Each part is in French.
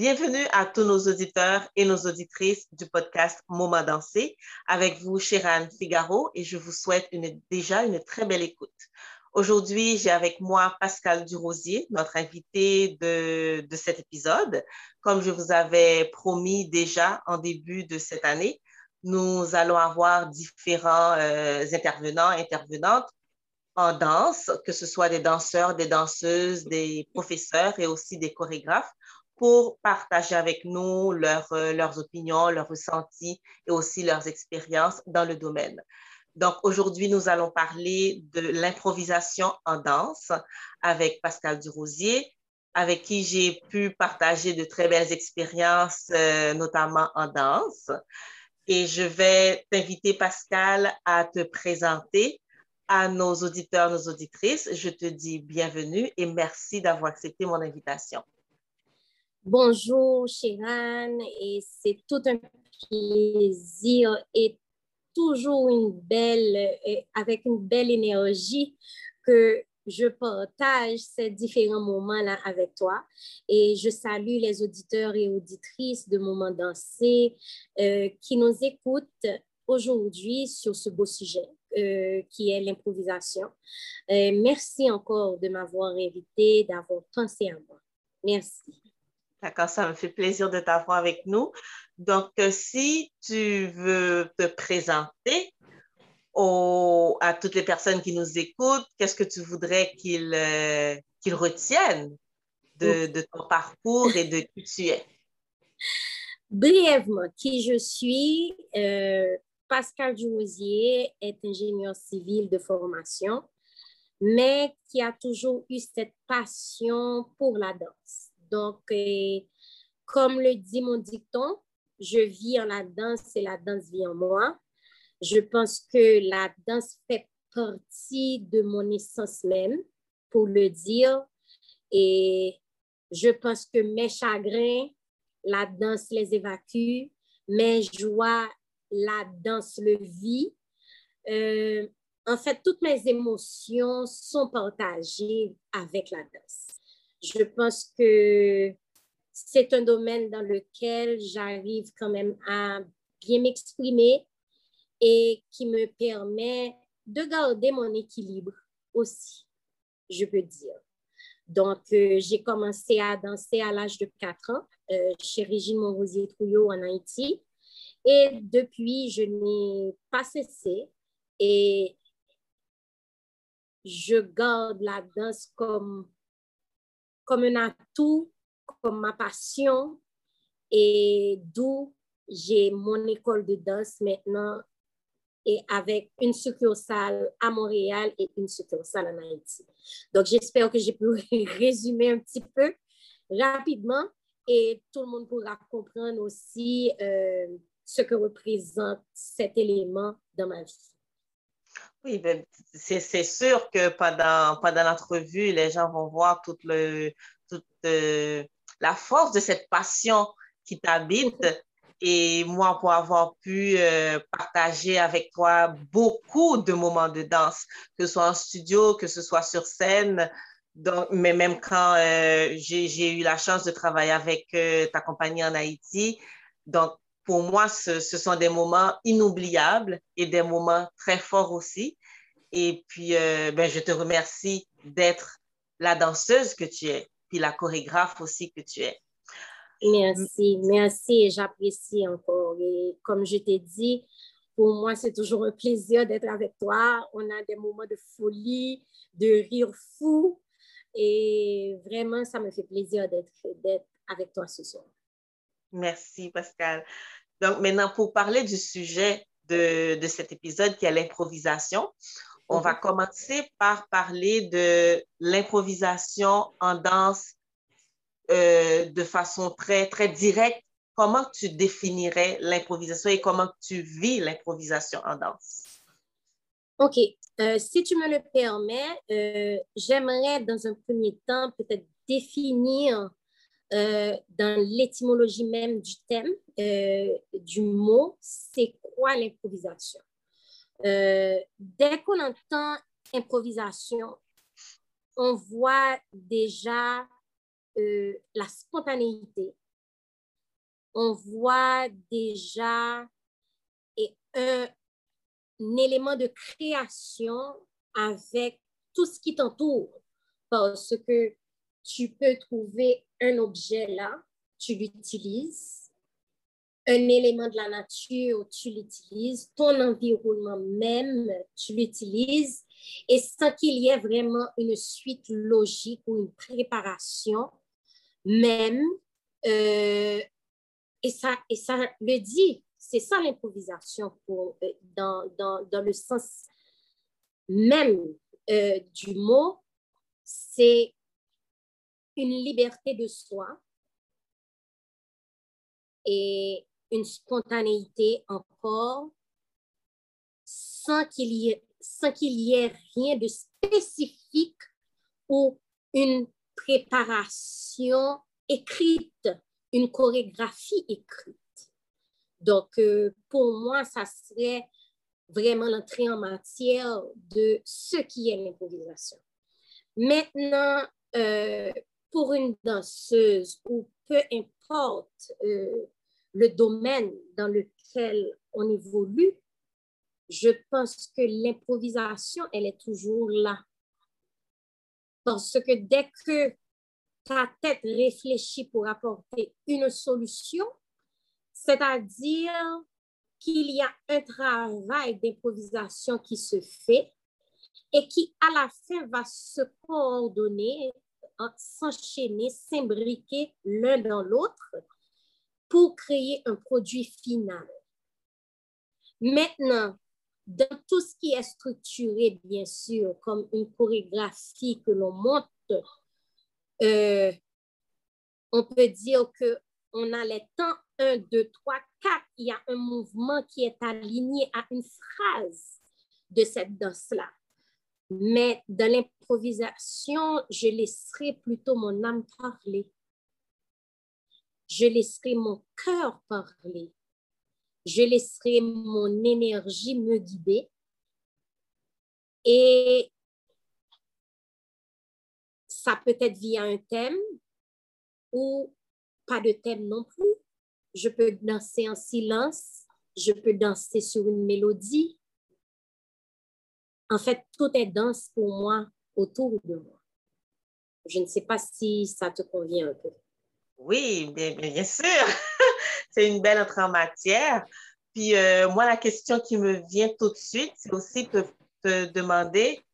Bienvenue à tous nos auditeurs et nos auditrices du podcast Moment dansé. Avec vous, Chérane Figaro, et je vous souhaite déjà une très belle écoute. Aujourd'hui, j'ai avec moi Pascal Durosier, notre invité de, de cet épisode. Comme je vous avais promis déjà en début de cette année, nous allons avoir différents euh, intervenants, intervenantes en danse, que ce soit des danseurs, des danseuses, des professeurs et aussi des chorégraphes pour partager avec nous euh, leurs opinions, leurs ressentis et aussi leurs expériences dans le domaine. Donc aujourd'hui, nous allons parler de l'improvisation en danse avec Pascal Durosier, avec qui j'ai pu partager de très belles expériences, euh, notamment en danse. Et je vais t'inviter, Pascal, à te présenter à nos auditeurs, nos auditrices. Je te dis bienvenue et merci d'avoir accepté mon invitation. Bonjour, Chérane, et c'est tout un plaisir et toujours une belle, avec une belle énergie que je partage ces différents moments-là avec toi. Et je salue les auditeurs et auditrices de Moments Dansés euh, qui nous écoutent aujourd'hui sur ce beau sujet. Euh, qui est l'improvisation. Euh, merci encore de m'avoir invité, d'avoir pensé à moi. Merci. D'accord, ça me fait plaisir de t'avoir avec nous. Donc, euh, si tu veux te présenter à toutes les personnes qui nous écoutent, qu'est-ce que tu voudrais qu'ils euh, retiennent de, de, ton parcours et de qui tu es? Brièvement, qui je suis, euh, Pascal Durosier est ingénieur civil de formation, mais qui a toujours eu cette passion pour la danse. Donc, euh, comme le dit mon dicton, je vis en la danse et la danse vit en moi. Je pense que la danse fait partie de mon essence même, pour le dire. Et je pense que mes chagrins, la danse les évacue. Mes joies, la danse le vit. Euh, en fait, toutes mes émotions sont partagées avec la danse je pense que c'est un domaine dans lequel j'arrive quand même à bien m'exprimer et qui me permet de garder mon équilibre aussi, je peux dire. Donc, euh, j'ai commencé à danser à l'âge de 4 ans euh, chez Régine Monrosier-Trouillot en Haïti. Et depuis, je n'ai pas cessé et je garde la danse comme comme un atout, comme ma passion, et d'où j'ai mon école de danse maintenant et avec une succursale à Montréal et une succursale en Haïti. Donc, j'espère que j'ai pu résumer un petit peu rapidement et tout le monde pourra comprendre aussi euh, ce que représente cet élément dans ma vie. Oui, ben, c'est sûr que pendant, pendant l'entrevue, les gens vont voir toute, le, toute euh, la force de cette passion qui t'habite. Et moi, pour avoir pu euh, partager avec toi beaucoup de moments de danse, que ce soit en studio, que ce soit sur scène, donc, mais même quand euh, j'ai eu la chance de travailler avec ta compagnie en Haïti. Donc, pour moi, ce, sont des moments inoubliables et des moments très forts aussi. Et puis, euh, ben, je te remercie d'être la danseuse que tu es, puis la chorégraphe aussi que tu es. Merci, merci j'apprécie encore. Et comme je t'ai dit, pour moi, c'est toujours un plaisir d'être avec toi. On a des moments de folie, de rire fou. Et vraiment, ça me fait plaisir d'être avec toi ce soir. Merci, Pascal. Donc, maintenant, pour parler du sujet de, de cet épisode qui est l'improvisation, on va mhm. commencer par parler de l'improvisation en danse euh, de façon très, très directe. Comment tu définirais l'improvisation et comment tu vis l'improvisation en danse? OK. Euh, si tu me le permets, euh, j'aimerais dans un premier temps peut-être définir euh, dans l'étymologie même du thème, euh, du mot, c'est quoi l'improvisation? Euh, dès qu'on entend improvisation, on voit déjà la spontanéité, on voit déjà un, élément de création avec tout ce qui t'entoure. Parce que tu peux trouver un objet là, tu l'utilises, un élément de la nature, tu l'utilises, ton environnement même, tu l'utilises, et sans qu'il y ait vraiment une suite logique ou une préparation, même, euh, et, ça, et ça le dit, c'est ça l'improvisation euh, dans, dans, dans, le sens même euh, du mot, c'est une liberté de soi et une spontanéité encore sans qu'il y, ait, y ait rien de spécifique ou une préparation écrite, une chorégraphie écrite. Donc, euh, pour moi, ça serait vraiment l'entrée en matière de ce qui est l'improvisation. Maintenant, euh, pour une danseuse ou peu importe euh, le domaine dans lequel on évolue, je pense que l'improvisation, elle est toujours là. Parce que dès que ta tête réfléchit pour apporter une solution, c'est-à-dire qu'il y a un travail d'improvisation qui se fait et qui, à la fin, va se coordonner, s'enchaîner, s'imbriquer l'un dans l'autre pour créer un produit final. Maintenant, dans tout ce qui est structuré, bien sûr, comme une chorégraphie que l'on monte, euh, on peut dire que on a les temps 1, 2, 3, 4. Il y a un mouvement qui est aligné à une phrase de cette danse-là. Mais dans l'improvisation, je laisserai plutôt mon âme parler. Je laisserai mon cœur parler. Je laisserai mon énergie me guider. Et ça peut être via un thème ou pas de thème non plus. Je peux danser en silence, je peux danser sur une mélodie. En fait, tout est danse pour moi autour de moi. Je ne sais pas si ça te convient un peu. Oui, bien, sûr. c'est une belle entrée en matière. Puis euh, moi, la question qui me vient tout de suite, c'est aussi de te demander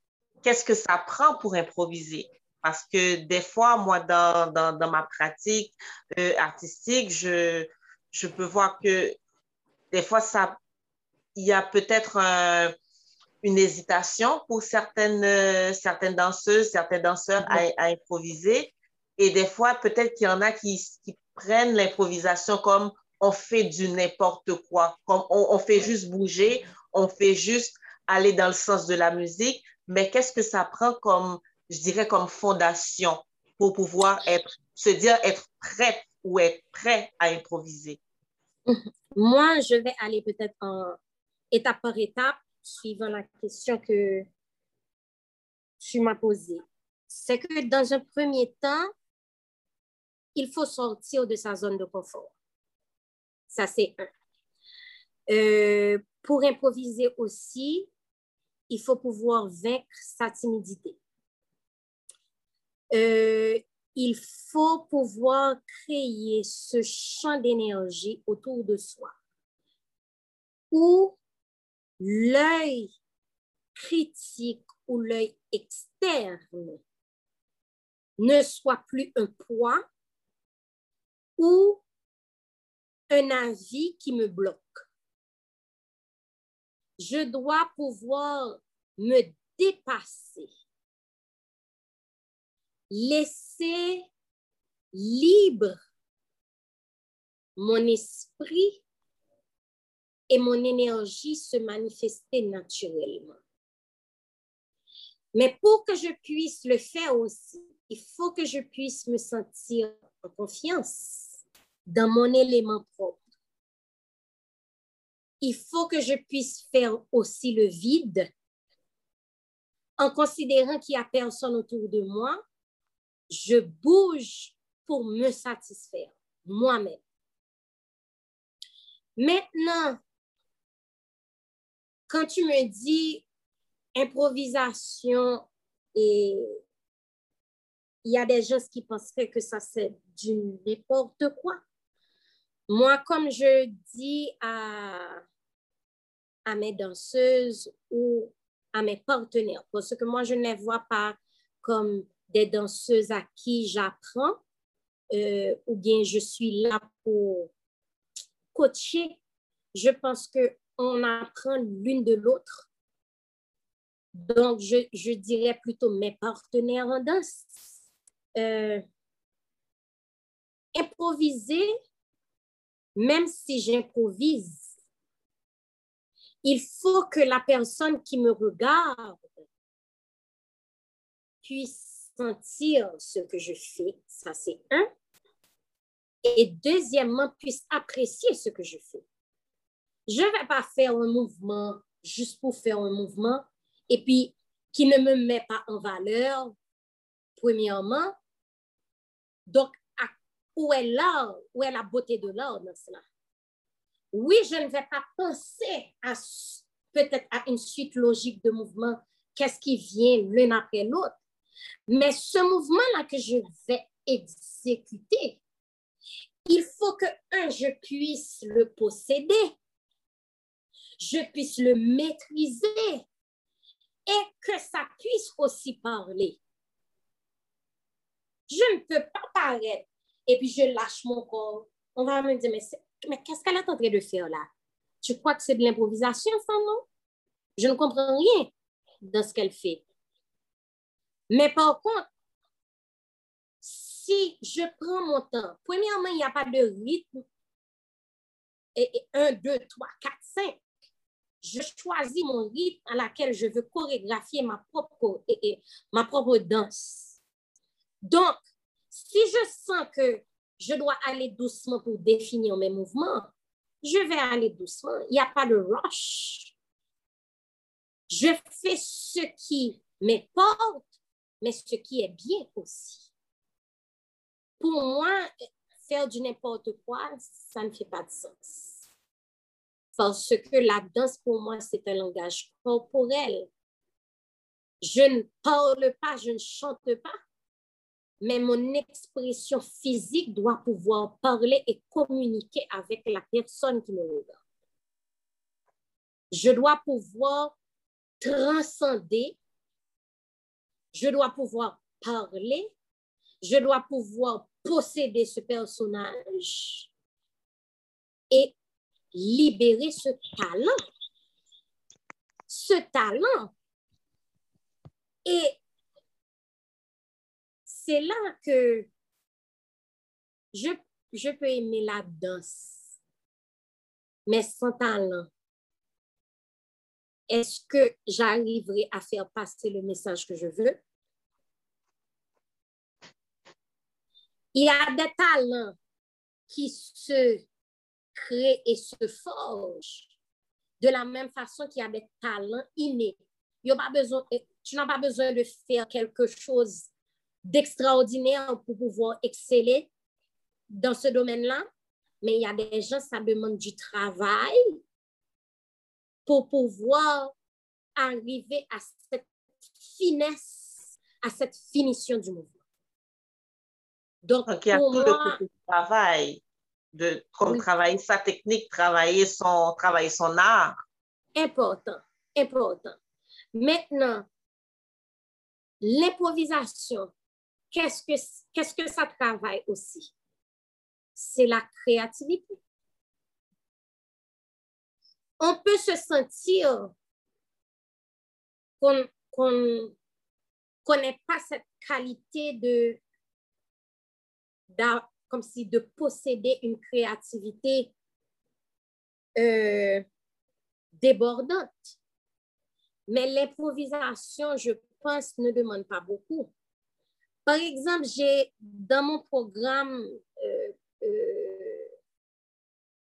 qu'est-ce que ça prend pour improviser? Parce que des fois, moi, dans, dans, ma pratique euh, artistique, je, je peux voir que des fois, ça, il y a peut-être une hésitation pour certaines, euh, certaines danseuses, certains danseurs à, improviser. Et des fois, peut-être qu'il y en a qui, qui prennent l'improvisation comme on fait du n'importe quoi, comme on, on, fait juste bouger, on fait juste aller dans le sens de la musique. Mais qu'est-ce que ça prend comme je dirais, comme fondation pour pouvoir être, se dire être prête ou être prêt à improviser? Moi, je vais aller peut-être en étape par étape, suivant la question que tu m'as posée. C'est que dans un premier temps, il faut sortir de sa zone de confort. Ça, c'est un. Euh, pour improviser aussi, il faut pouvoir vaincre sa timidité. Euh, il faut pouvoir créer ce champ d'énergie autour de soi où l'œil critique ou l'œil externe ne soit plus un poids ou un avis qui me bloque. Je dois pouvoir me dépasser laisser libre mon esprit et mon énergie se manifester naturellement. Mais pour que je puisse le faire aussi, il faut que je puisse me sentir en confiance dans mon élément propre. Il faut que je puisse faire aussi le vide en considérant qu'il n'y a personne autour de moi je bouge pour me satisfaire moi-même. Maintenant, quand tu me dis improvisation et il y a des gens qui penseraient que ça c'est du n'importe quoi. Moi, comme je dis à, à mes danseuses ou à mes partenaires, parce que moi, je ne les vois pas comme des danseuses à qui j'apprends, euh, ou bien je suis là pour coacher. Je pense qu'on apprend l'une de l'autre. Donc, je, je, dirais plutôt mes partenaires en danse. Euh, improviser, même si j'improvise, il faut que la personne qui me regarde puisse sentir ce que je fais, ça c'est un. Et deuxièmement, puisse apprécier ce que je fais. Je ne vais pas faire un mouvement juste pour faire un mouvement et puis qui ne me met pas en valeur, premièrement. Donc, où est l'art, où est la beauté de l'art dans cela? Oui, je ne vais pas penser à peut-être à une suite logique de mouvements, qu'est-ce qui vient l'un après l'autre? Mais ce mouvement-là que je vais exécuter, il faut que, un, je puisse le posséder, je puisse le maîtriser et que ça puisse aussi parler. Je ne peux pas paraître et puis je lâche mon corps. On va me dire, mais, mais qu'est-ce qu'elle est en train de faire là? Tu crois que c'est de l'improvisation, ça, non? Je ne comprends rien dans ce qu'elle fait. Mais par contre, si je prends mon temps, premièrement, il n'y a pas de rythme. Et, et 1, 2, 3, 4, 5. Je choisis mon rythme à laquelle je veux chorégraphier ma propre, ma propre danse. Donc, si je sens que je dois aller doucement pour définir mes mouvements, je vais aller doucement. Il n'y a pas de rush. Je fais ce qui m'importe mais ce qui est bien aussi. Pour moi, faire du n'importe quoi, ça ne fait pas de sens. Parce que la danse, pour moi, c'est un langage corporel. Je ne parle pas, je ne chante pas, mais mon expression physique doit pouvoir parler et communiquer avec la personne qui me regarde. Je dois pouvoir transcender je dois pouvoir parler, je dois pouvoir posséder ce personnage et libérer ce talent. Ce talent. Et c'est là que je, peux aimer la danse, mais sans talent. Est-ce que j'arriverai à faire passer le message que je veux? Il y a des talents qui se créent et se forgent de la même façon qu'il y a des talents innés. pas besoin, tu n'as pas besoin de faire quelque chose d'extraordinaire pour pouvoir exceller dans ce domaine-là, mais il y a des gens, ça demande du travail pour pouvoir arriver à cette finesse, à cette finition du mouvement. Donc, il y a tout le travail, de, comme travailler sa technique, travailler son, travailler son art. Important, important. Maintenant, l'improvisation, qu'est-ce que, qu'est-ce que ça travaille aussi? C'est la créativité. On peut se sentir qu'on qu'on n'ait pas cette qualité de comme si de posséder une créativité euh, débordante. Mais l'improvisation, je pense, ne demande pas beaucoup. Par exemple, j'ai dans mon programme euh, euh,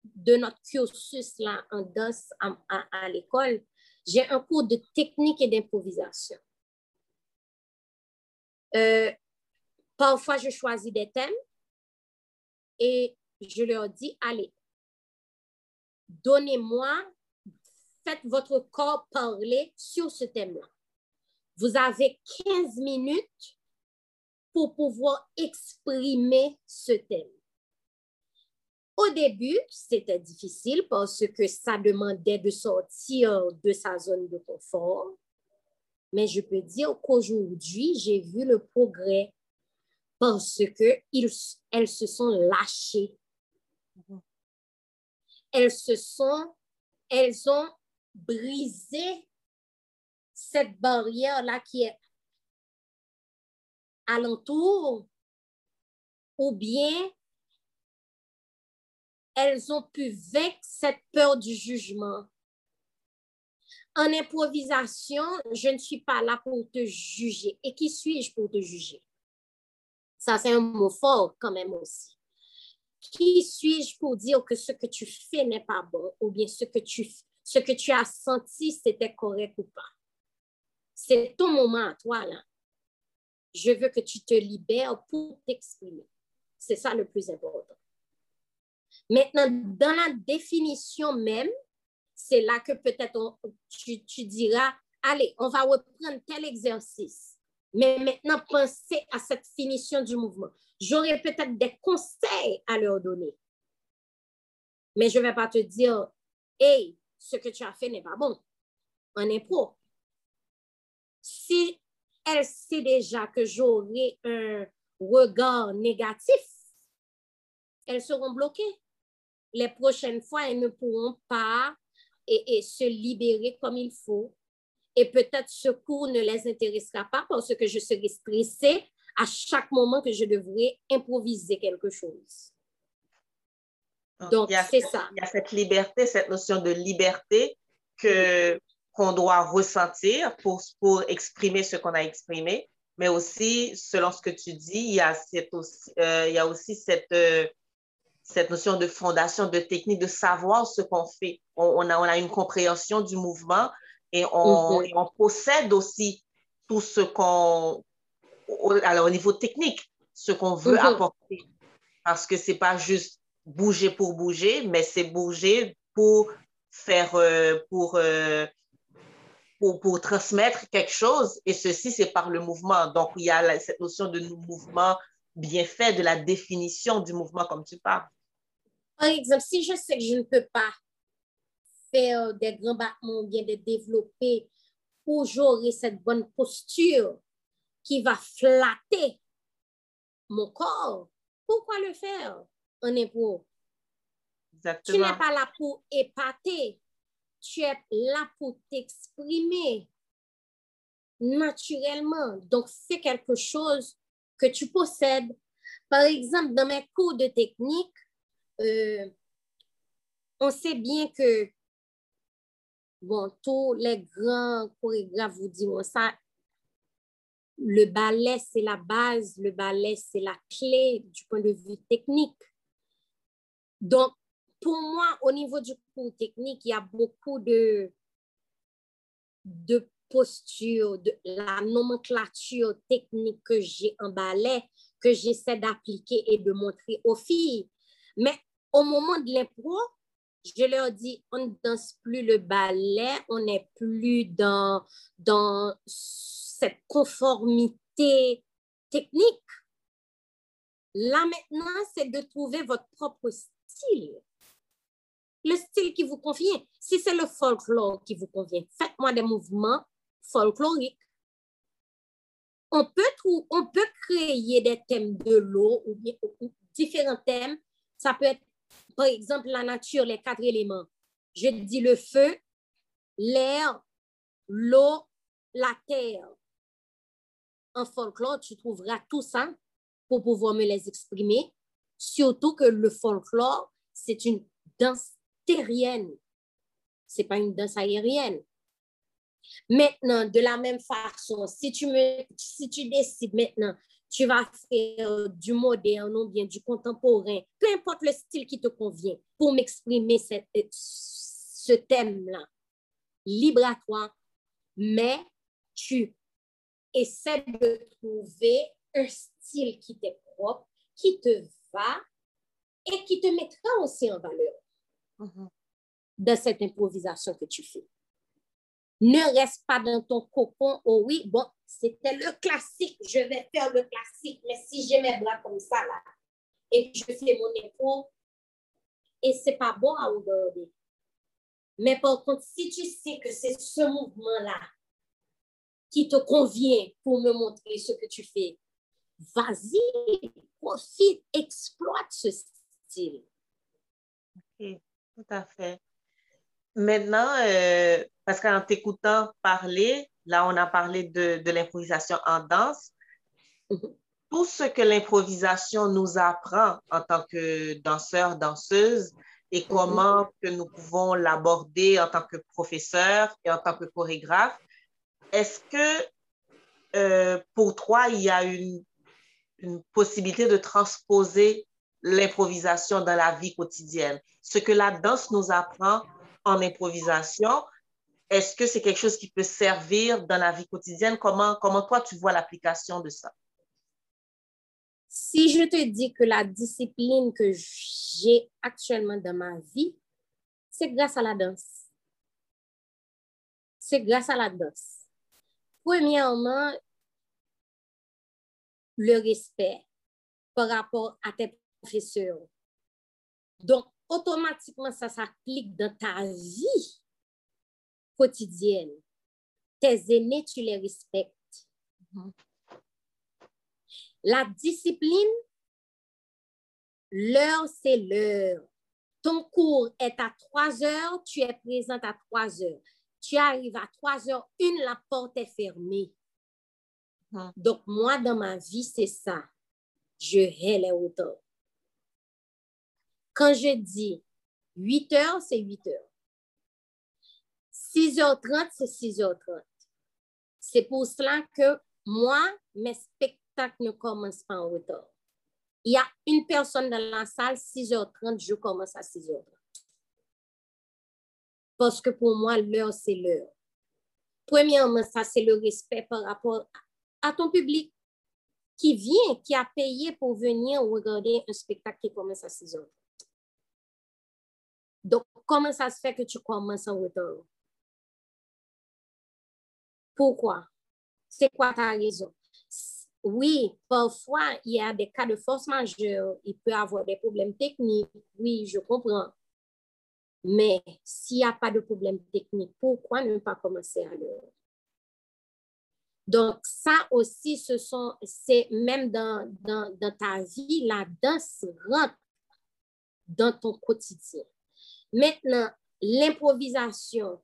de notre cursus là, en danse à, à l'école, j'ai un cours de technique et d'improvisation. parfois, je choisis des thèmes et je leur dis, allez, donnez-moi, faites votre corps parler sur ce thème-là. Vous avez 15 minutes pour pouvoir exprimer ce thème. Au début, c'était difficile parce que ça demandait de sortir de sa zone de confort. Mais je peux dire qu'aujourd'hui, j'ai vu le progrès parce qu'elles se sont lâchées. Elles se sont, elles ont brisé cette barrière-là qui est alentour ou bien elles ont pu vaincre cette peur du jugement. En improvisation, je ne suis pas là pour te juger. Et qui suis-je pour te juger? Ça, c'est un mot fort quand même aussi. Qui suis-je pour dire que ce que tu fais n'est pas bon ou bien ce que tu, ce que tu as senti, c'était correct ou pas? C'est ton moment à toi, là. Je veux que tu te libères pour t'exprimer. C'est ça le plus important. Maintenant, dans la définition même, c'est là que peut-être tu, tu diras, allez, on va reprendre tel exercice. Mais maintenant, pensez à cette finition du mouvement. J'aurai peut-être des conseils à leur donner. Mais je ne vais pas te dire, hey, ce que tu as fait n'est pas bon. En impro. Si elle sait déjà que j'aurai un regard négatif, elles seront bloquées les prochaines fois, elles ne pourront pas et, se libérer comme il faut. Et peut-être ce cours ne les intéressera pas parce que je serai stressée à chaque moment que je devrais improviser quelque chose. Donc, c'est ça. Il y a cette liberté, cette notion de liberté que qu'on doit ressentir pour, pour exprimer ce qu'on a exprimé, mais aussi, selon ce que tu dis, il y a, cette aussi, euh, il y a aussi cette, euh, cette notion de fondation, de technique, de savoir ce qu'on fait. On, a, on a une compréhension du mouvement et on, mhm. on possède aussi tout ce qu'on, alors au niveau technique, ce qu'on veut mhm. apporter. Parce que c'est pas juste bouger pour bouger, mais c'est bouger pour faire, euh, pour, euh, pour, pour, transmettre quelque chose. Et ceci, c'est par le mouvement. Donc, il y a cette notion de mouvement bien fait, de la définition du mouvement comme tu parles. Par exemple, si je sais que je ne peux pas faire des grands battements ou bien de développer pour j'aurai cette bonne posture qui va flatter mon corps, pourquoi le faire en impro? Tu n'es pas là pour épater, tu es là pour t'exprimer naturellement. Donc, c'est quelque chose que tu possèdes. Par exemple, dans mes cours de technique, euh, on sait bien que, bon, tous les grands chorégraphes vous diront ça, le ballet, c'est la base, le ballet, c'est la clé du point de vue technique. Donc, pour moi, au niveau du cours technique, il y a beaucoup de, de posture, de la nomenclature technique que j'ai en ballet, que j'essaie d'appliquer et de montrer aux filles. Mais au moment de l'impro, je leur dis, on ne danse plus le ballet, on n'est plus dans, dans cette conformité technique. Là maintenant, c'est de trouver votre propre style. Le style qui vous convient. Si c'est le folklore qui vous convient, faites-moi des mouvements folkloriques. On peut, on peut créer des thèmes de l'eau ou, ou différents thèmes ça peut être, par exemple, la nature, les quatre éléments. Je dis le feu, l'air, l'eau, la terre. En folklore, tu trouveras tout ça pour pouvoir me les exprimer. Surtout que le folklore, c'est une danse terrienne. Ce n'est pas une danse aérienne. Maintenant, de la même façon, si tu, me, si tu décides maintenant tu vas faire du moderne ou bien du contemporain, peu importe le style qui te convient pour m'exprimer ce thème-là. Libre à toi, mais tu essaies de trouver un style qui t'est propre, qui te va et qui te mettra aussi en valeur. Mm-hmm. de cette improvisation que tu fais. Ne reste pas dans ton cocon. Oh oui, bon, c'était le classique. Je vais faire le classique. Mais si j'ai mes bras comme ça, là, et je fais mon épaule, et c'est pas bon à regarder. Mais par contre, si tu sais que c'est ce mouvement-là qui te convient pour me montrer ce que tu fais, vas-y, profite, exploite ce style. OK, tout à fait. Maintenant, euh, parce qu'en t'écoutant parler, là, on a parlé de, de l'improvisation en danse. Tout ce que l'improvisation nous apprend en tant que danseur, danseuse, et mhm. comment que nous pouvons l'aborder en tant que professeur et en tant que chorégraphe. Est-ce que euh, pour toi, il y a une, une possibilité de transposer l'improvisation dans la vie quotidienne? Ce que la danse nous apprend en improvisation, est-ce que c'est quelque chose qui peut servir dans la vie quotidienne? Comment, comment toi, tu vois l'application de ça? Si je te dis que la discipline que j'ai actuellement dans ma vie, c'est grâce à la danse. C'est grâce à la danse. Premièrement, le respect par rapport à tes professeurs. Donc, automatiquement, ça s'applique dans ta vie quotidienne. Tes aînés, tu les respectes. Mm-hmm. La discipline, l'heure, c'est l'heure. Ton cours est à 3 heures, tu es présente à 3 heures. Tu arrives à 3 heures, une, la porte est fermée. Mm-hmm. Donc, moi, dans ma vie, c'est ça. Je hais les hauteurs. Quand je dis 8 heures, c'est 8 heures. 6h30, c'est 6h30. C'est pour cela que moi, mes spectacles ne commencent pas en retard. Il y a une personne dans la salle, 6h30, je commence à 6h30. Parce que pour moi, l'heure, c'est l'heure. Premièrement, ça, c'est le respect par rapport à ton public qui vient, qui a payé pour venir regarder un spectacle qui commence à 6h30. Donc, comment ça se fait que tu commences en retard? Pourquoi? C'est quoi ta raison? Oui, parfois, il y a des cas de force majeure. Il peut y avoir des problèmes techniques. Oui, je comprends. Mais s'il n'y a pas de problème technique, pourquoi ne pas commencer à l'heure? Donc, ça aussi, ce sont, c'est même dans, dans, dans ta vie, la danse rentre dans ton quotidien. Maintenant, l'improvisation,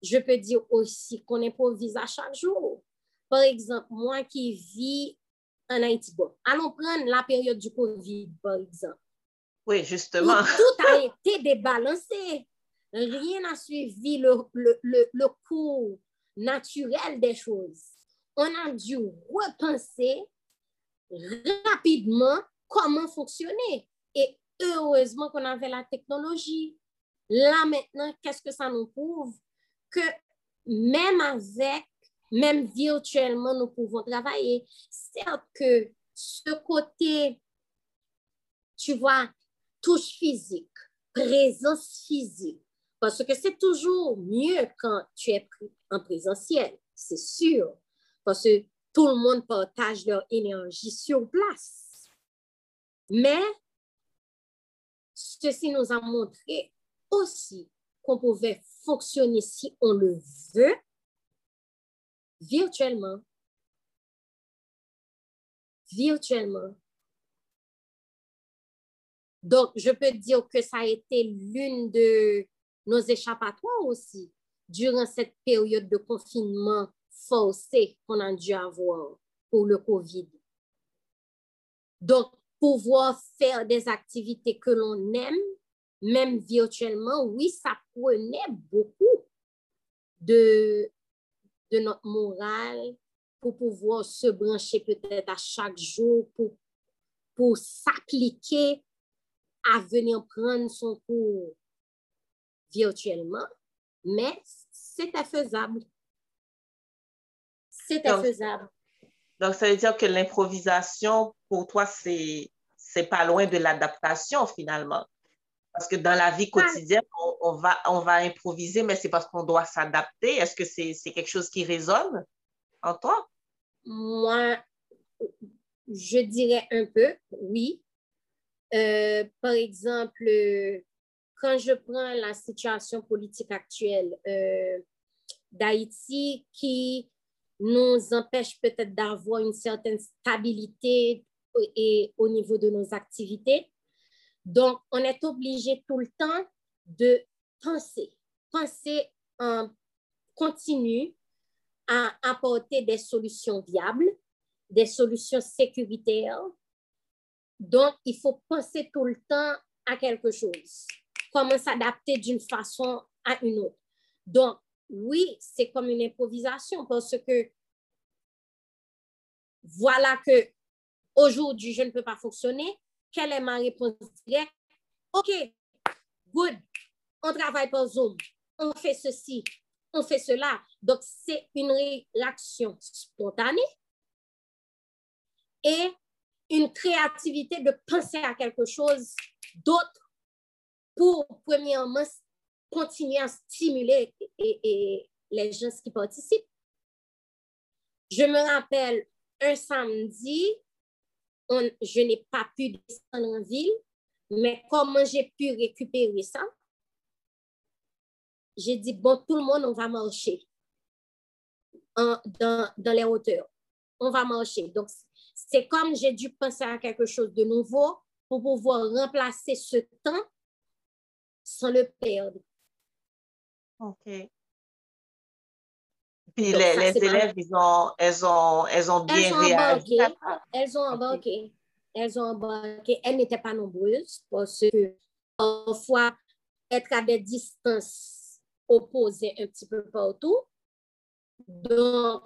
je peux dire aussi qu'on improvise à chaque jour. Par exemple, moi qui vis en Haïti, bon, allons prendre la période du COVID, par exemple. Oui, justement. tout a été débalancé. Rien n'a suivi le, le, le, cours naturel des choses. On a dû repenser rapidement comment fonctionner. Et heureusement qu'on avait la technologie. Là maintenant, qu'est-ce que ça nous prouve? Que même avec, même virtuellement, nous pouvons travailler. Certes que ce côté, tu vois, touche physique, présence physique, parce que c'est toujours mieux quand tu es en présentiel, c'est sûr, parce que tout le monde partage leur énergie sur place. Mais ceci nous a montré aussi qu'on pouvait fonctionner si on le veut virtuellement. Virtuellement. Donc, je peux dire que ça a été l'une de nos échappatoires aussi durant cette période de confinement forcé qu'on a dû avoir pour le COVID. Donc, pouvoir faire des activités que l'on aime, même virtuellement, oui, ça prenait beaucoup de, de notre morale pour pouvoir se brancher peut-être à chaque jour, pour, pour s'appliquer à venir prendre son cours virtuellement, mais c'était faisable. C'était faisable. Donc, ça veut dire que l'improvisation, pour toi, c'est, c'est pas loin de l'adaptation finalement. Parce que dans la vie quotidienne, on, va, on va improviser, mais c'est parce qu'on doit s'adapter. Est-ce que c'est quelque chose qui résonne en toi? Moi, je dirais un peu, oui. Euh, par exemple, quand je prends la situation politique actuelle euh, d'Haïti qui nous empêche peut-être d'avoir une certaine stabilité et, au niveau de nos activités. Donc, on est obligé tout le temps de penser, penser en continu à apporter des solutions viables, des solutions sécuritaires. Donc, il faut penser tout le temps à quelque chose, comment s'adapter d'une façon à une autre. Donc, oui, c'est comme une improvisation parce que voilà que aujourd'hui, je ne peux pas fonctionner. Quelle est ma réponse directe? OK, good, on travaille par Zoom, on fait ceci, on fait cela. Donc, c'est une réaction spontanée et une créativité de penser à quelque chose d'autre pour, premièrement, continuer à stimuler les gens qui participent. Je me rappelle un samedi, je n'ai pas pu descendre en ville, mais comment j'ai pu récupérer ça? J'ai dit, bon, tout le monde, on va marcher dans, dans les hauteurs. On va marcher. Donc, c'est comme j'ai dû penser à quelque chose de nouveau pour pouvoir remplacer ce temps sans le perdre. OK. Puis les, les élèves, ils ont, elles, ont, elles ont bien elles réagi. Elles ont embarqué. Elles ont embarqué. Elles n'étaient pas nombreuses parce que parfois, être à des distances opposées un petit peu partout. Donc,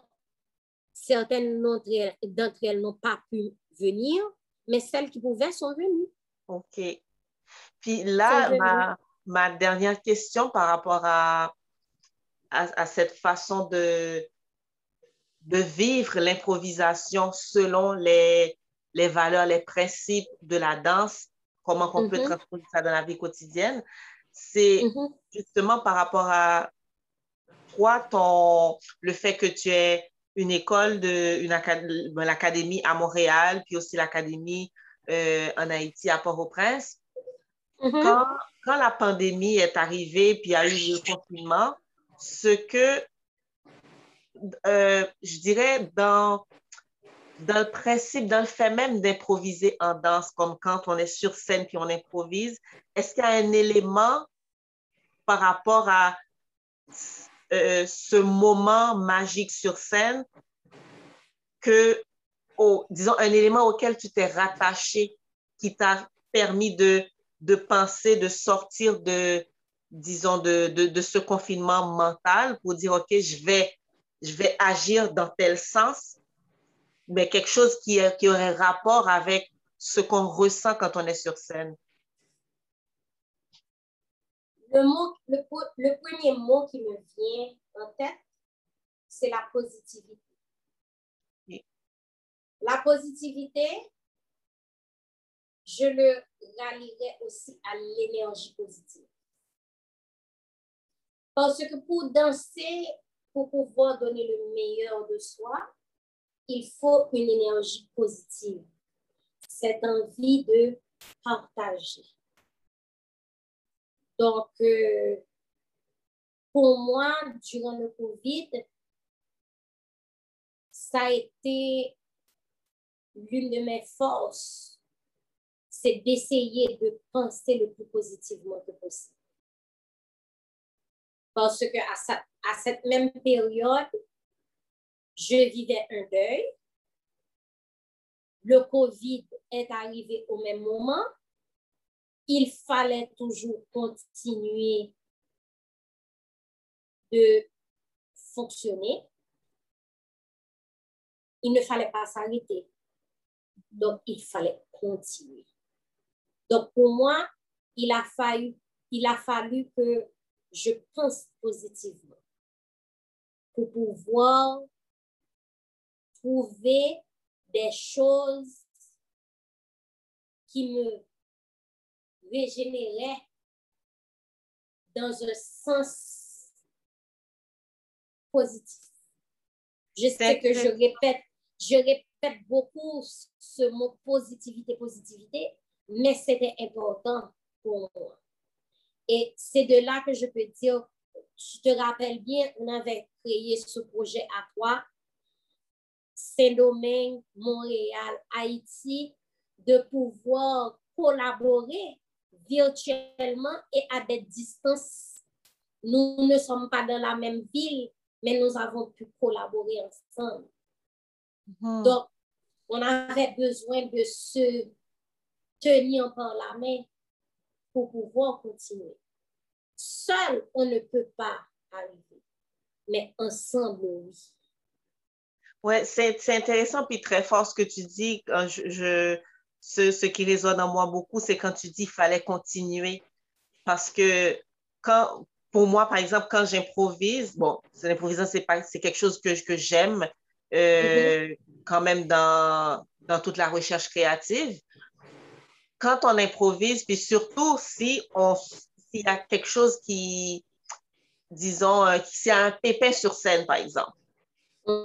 certaines d'entre elles n'ont pas pu venir, mais celles qui pouvaient sont venues. OK. Puis là, ma, ma dernière question par rapport à, à, cette façon de, de vivre l'improvisation selon les, les valeurs, les principes de la danse, comment on peut mm-hmm. transposer ça dans la vie quotidienne, c'est mm-hmm. justement par rapport à toi, ton, le fait que tu es une école, de, une ben, l'académie à Montréal, puis aussi l'académie euh, en Haïti à Port-au-Prince. Mm-hmm. quand, quand la pandémie est arrivée, puis il y a eu le confinement, ce que euh, je dirais dans, dans le principe, dans le fait même d'improviser en danse, comme quand on est sur scène puis on improvise, est-ce qu'il y a un élément par rapport à euh, ce moment magique sur scène que, disons, un élément auquel tu t'es rattaché qui t'a permis de de penser, de sortir de, disons, de, de, ce confinement mental pour dire, OK, je vais, je vais agir dans tel sens, mais quelque chose qui, qui aurait rapport avec ce qu'on ressent quand on est sur scène. Le, mot, le, le premier mot qui me vient en tête, c'est la positivité. La positivité, je le rallierai aussi à l'énergie positive. Parce que pour danser, pour pouvoir donner le meilleur de soi, il faut une énergie positive, cette envie de partager. Donc, euh, pour moi, durant le COVID, ça a été l'une de mes forces c'est d'essayer de penser le plus positivement que possible. Parce que à, cette même période, je vivais un deuil. Le COVID est arrivé au même moment. Il fallait toujours continuer de fonctionner. Il ne fallait pas s'arrêter. Donc, il fallait continuer. Donc, pour moi, il a fallu, il a fallu que je pense positivement pour pouvoir trouver des choses qui me régénéraient dans un sens positif. Je sais que je répète, je répète beaucoup ce mot positivité, positivité, mais c'était important pour moi. Et c'est de là que je peux dire, tu te rappelles bien, on avait créé ce projet à toi, Saint-Domingue, Montréal, Haïti, de pouvoir collaborer virtuellement et à des distances. Nous ne sommes pas dans la même ville, mais nous avons pu collaborer ensemble. Mhm. Donc, on avait besoin de se tenir par la main pour pouvoir continuer. Seul, on ne peut pas arriver, mais ensemble, oui. Oui, c'est intéressant puis très fort ce que tu dis. Je, ce, ce, qui résonne en moi beaucoup, c'est quand tu dis qu'il fallait continuer. Parce que quand, pour moi, par exemple, quand j'improvise, bon, l'improvisation, c'est quelque chose que, que j'aime euh, mm-hmm. quand même dans, dans toute la recherche créative. Quand on improvise, puis surtout si on s'il y a quelque chose qui, disons, euh, s'il y a un pépin sur scène, par exemple,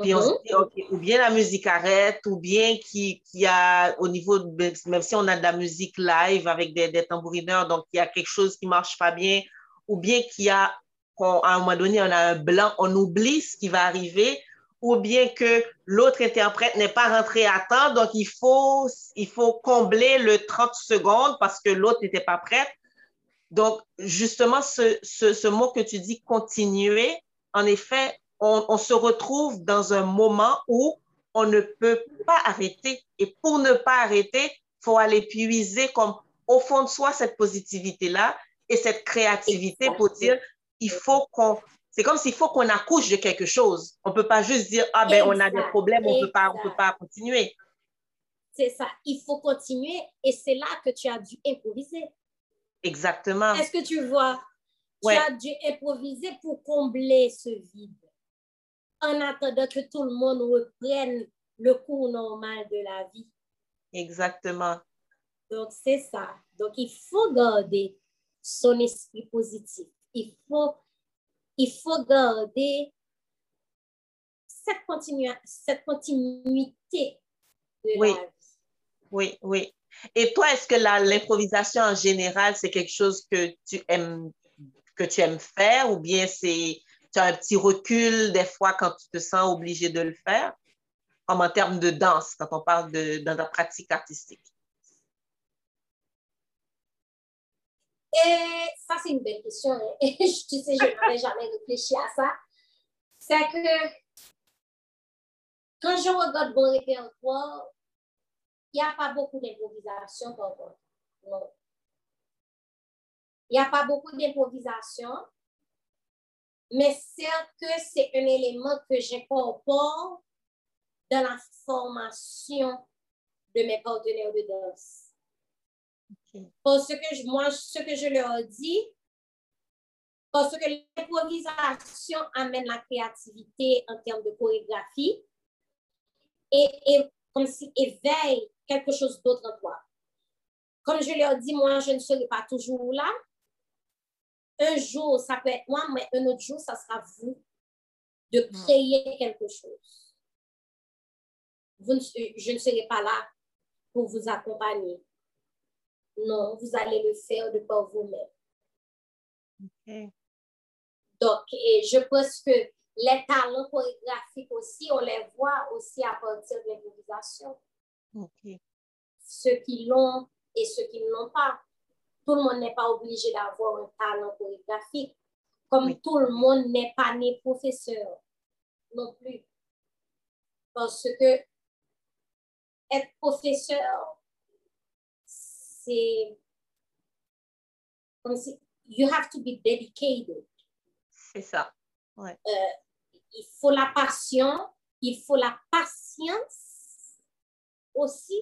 puis on se mm-hmm. dit, ou bien la musique arrête, ou bien qu'il y a au niveau, même si on a de la musique live avec des, des tambourineurs, donc il y a quelque chose qui ne marche pas bien, ou bien qu'il y a, à un moment donné, on a un blanc, on oublie ce qui va arriver, ou bien que l'autre interprète n'est pas rentré à temps, donc il faut, il faut combler le 30 secondes parce que l'autre n'était pas prête. Donc, justement, ce, ce, mot que tu dis, continuer, en effet, on, on, se retrouve dans un moment où on ne peut pas arrêter. Et pour ne pas arrêter, il faut aller puiser comme au fond de soi cette positivité-là et cette créativité pour dire, il faut qu'on c'est comme s'il faut qu'on accouche de quelque chose. On ne peut pas juste dire, ah ben, on a des problèmes, on ne peut pas, continuer. C'est ça, il faut continuer et c'est là que tu as dû improviser. Exactement. Est-ce que tu vois, tu as dû improviser pour combler ce vide en attendant que tout le monde reprenne le cours normal de la vie. Exactement. Donc, c'est ça. Donc, il faut garder son esprit positif. Il faut il faut garder cette, cette continuité de oui. la vie. Oui, oui. Et toi, est-ce que l'improvisation en général, c'est quelque chose que tu aimes que tu aimes faire ou bien c'est tu as un petit recul des fois quand tu te sens obligé de le faire, comme en termes de danse, quand on parle de, de la pratique artistique? Et ça, c'est une belle question. Hein. Et tu sais, je n'avais jamais réfléchi à ça. C'est que quand je regarde mon répertoire, il n'y a pas beaucoup d'improvisation par. Non. Il n'y a pas beaucoup d'improvisation, mais certes que c'est un élément que j'incorpore dans la formation de mes partenaires de danse. Parce que moi, ce que je leur dis, parce que l'improvisation amène la créativité en termes de chorégraphie et, et comme si éveille quelque chose d'autre en toi. Comme je leur dis, moi, je ne serai pas toujours là. Un jour, ça peut être moi, mais un autre jour, ça sera vous de hmm. créer quelque chose. Vous je ne serai pas là pour vous accompagner. Non, vous allez le faire de par vous-même. Donc, je pense que les talents chorégraphiques aussi, on les voit aussi à partir de l'improvisation. Ceux qui l'ont et ceux qui ne l'ont pas. Tout le monde n'est pas obligé d'avoir un talent chorégraphique, comme tout le monde n'est pas né professeur non plus. Parce que être professeur, c'est comme si you have to be dedicated. C'est ça. Ouais. Euh, il faut la passion, il faut la patience aussi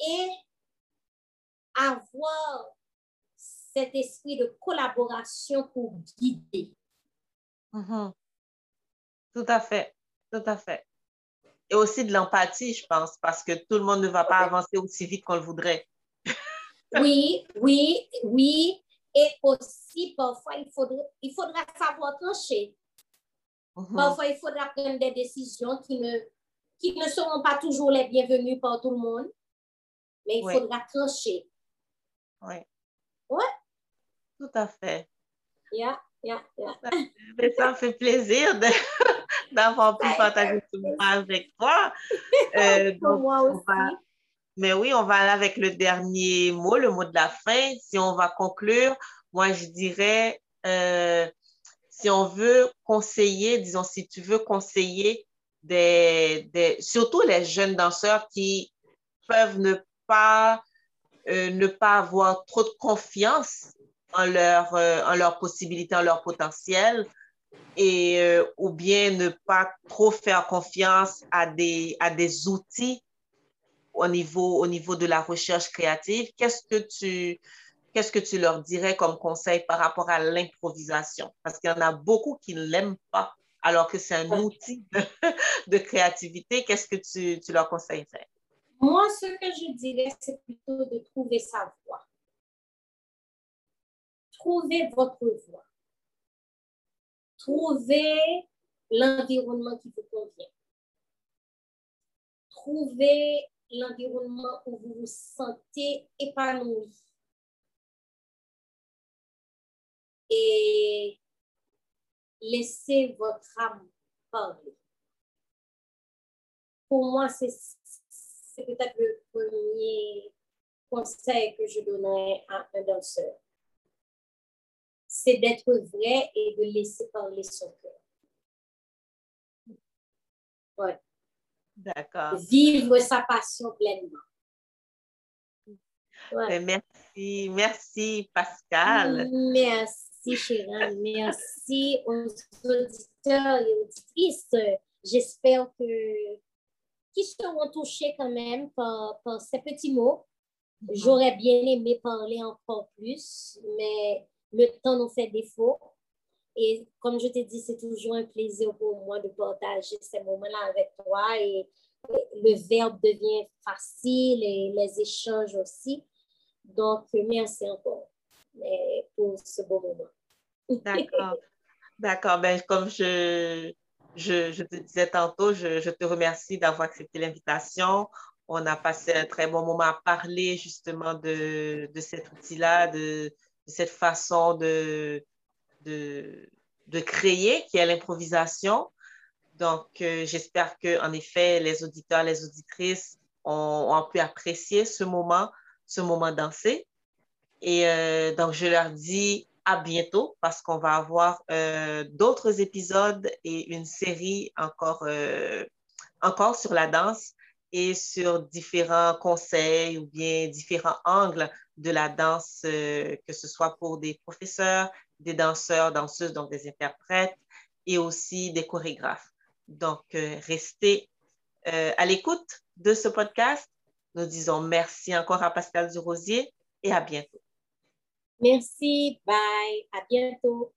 et avoir cet esprit de collaboration pour guider. Mm-hmm. Tout à fait, tout à fait et aussi de l'empathie, je pense, parce que tout le monde ne va pas avancer aussi vite qu'on le voudrait. oui, oui, oui. Et aussi, parfois, il faudra, il faudra savoir trancher. Mhm. Parfois, il faudra prendre des décisions qui ne, qui ne seront pas toujours les bienvenues pour tout le monde, mais il faudra trancher. Oui. Oui. Tout à fait. Yeah, yeah, yeah. Ça me fait plaisir d'avoir pu partager ce moment avec toi. Euh, moi aussi. Mais oui, on va aller avec le dernier mot, le mot de la fin. Si on va conclure, moi, je dirais, euh, si on veut conseiller, disons, si tu veux conseiller des, des surtout les jeunes danseurs qui peuvent ne pas, euh, ne pas avoir trop de confiance en leur, euh, en leur possibilité, en leur potentiel, et, ou bien ne pas trop faire confiance à des, à des outils au niveau, au niveau de la recherche créative, qu'est-ce que tu qu'est-ce que tu leur dirais comme conseil par rapport à l'improvisation? Parce qu'il y en a beaucoup qui ne l'aiment pas, alors que c'est un outil de, créativité. Qu'est-ce que tu, tu leur conseillerais? Moi, ce que je dirais, c'est plutôt de trouver sa voie. Trouvez votre voie. Trouvez l'environnement qui vous convient. Trouvez l'environnement où vous vous sentez épanoui. Et laissez votre âme parler. Pour moi, c'est peut-être le premier conseil que je donnerais à un danseur. C'est d'être vrai et de laisser parler son cœur. Ouais. D'accord. Vivre sa passion pleinement. Ben, merci, merci Pascal. Merci Chérin, merci aux auditeurs et auditrices. J'espère que qui seront touchés quand même par, ces petits mots. Mm-hmm. J'aurais bien aimé parler encore plus, mais le temps nous fait défaut. Et comme je t'ai dit, c'est toujours un plaisir pour moi de partager ces moments-là avec toi et le verbe devient facile et les échanges aussi. Donc, merci encore pour ce beau moment. D'accord. D'accord. Ben, comme je, je, je, te disais tantôt, je, je te remercie d'avoir accepté l'invitation. On a passé un très bon moment à parler justement de, de cet outil-là, de, de, cette façon de, de, de créer, qui est l'improvisation. Donc, euh, j'espère que, en effet, les auditeurs, les auditrices ont, ont, pu apprécier ce moment, ce moment dansé. Et euh, donc, je leur dis à bientôt parce qu'on va avoir euh, d'autres épisodes et une série encore, euh, encore sur la danse et sur différents conseils ou bien différents angles de la danse, euh, que ce soit pour des professeurs, des danseurs, danseuses, donc des interprètes et aussi des chorégraphes. Donc, restez à l'écoute de ce podcast. Nous disons merci encore à Pascal Durosier et à bientôt. Merci, bye, à bientôt.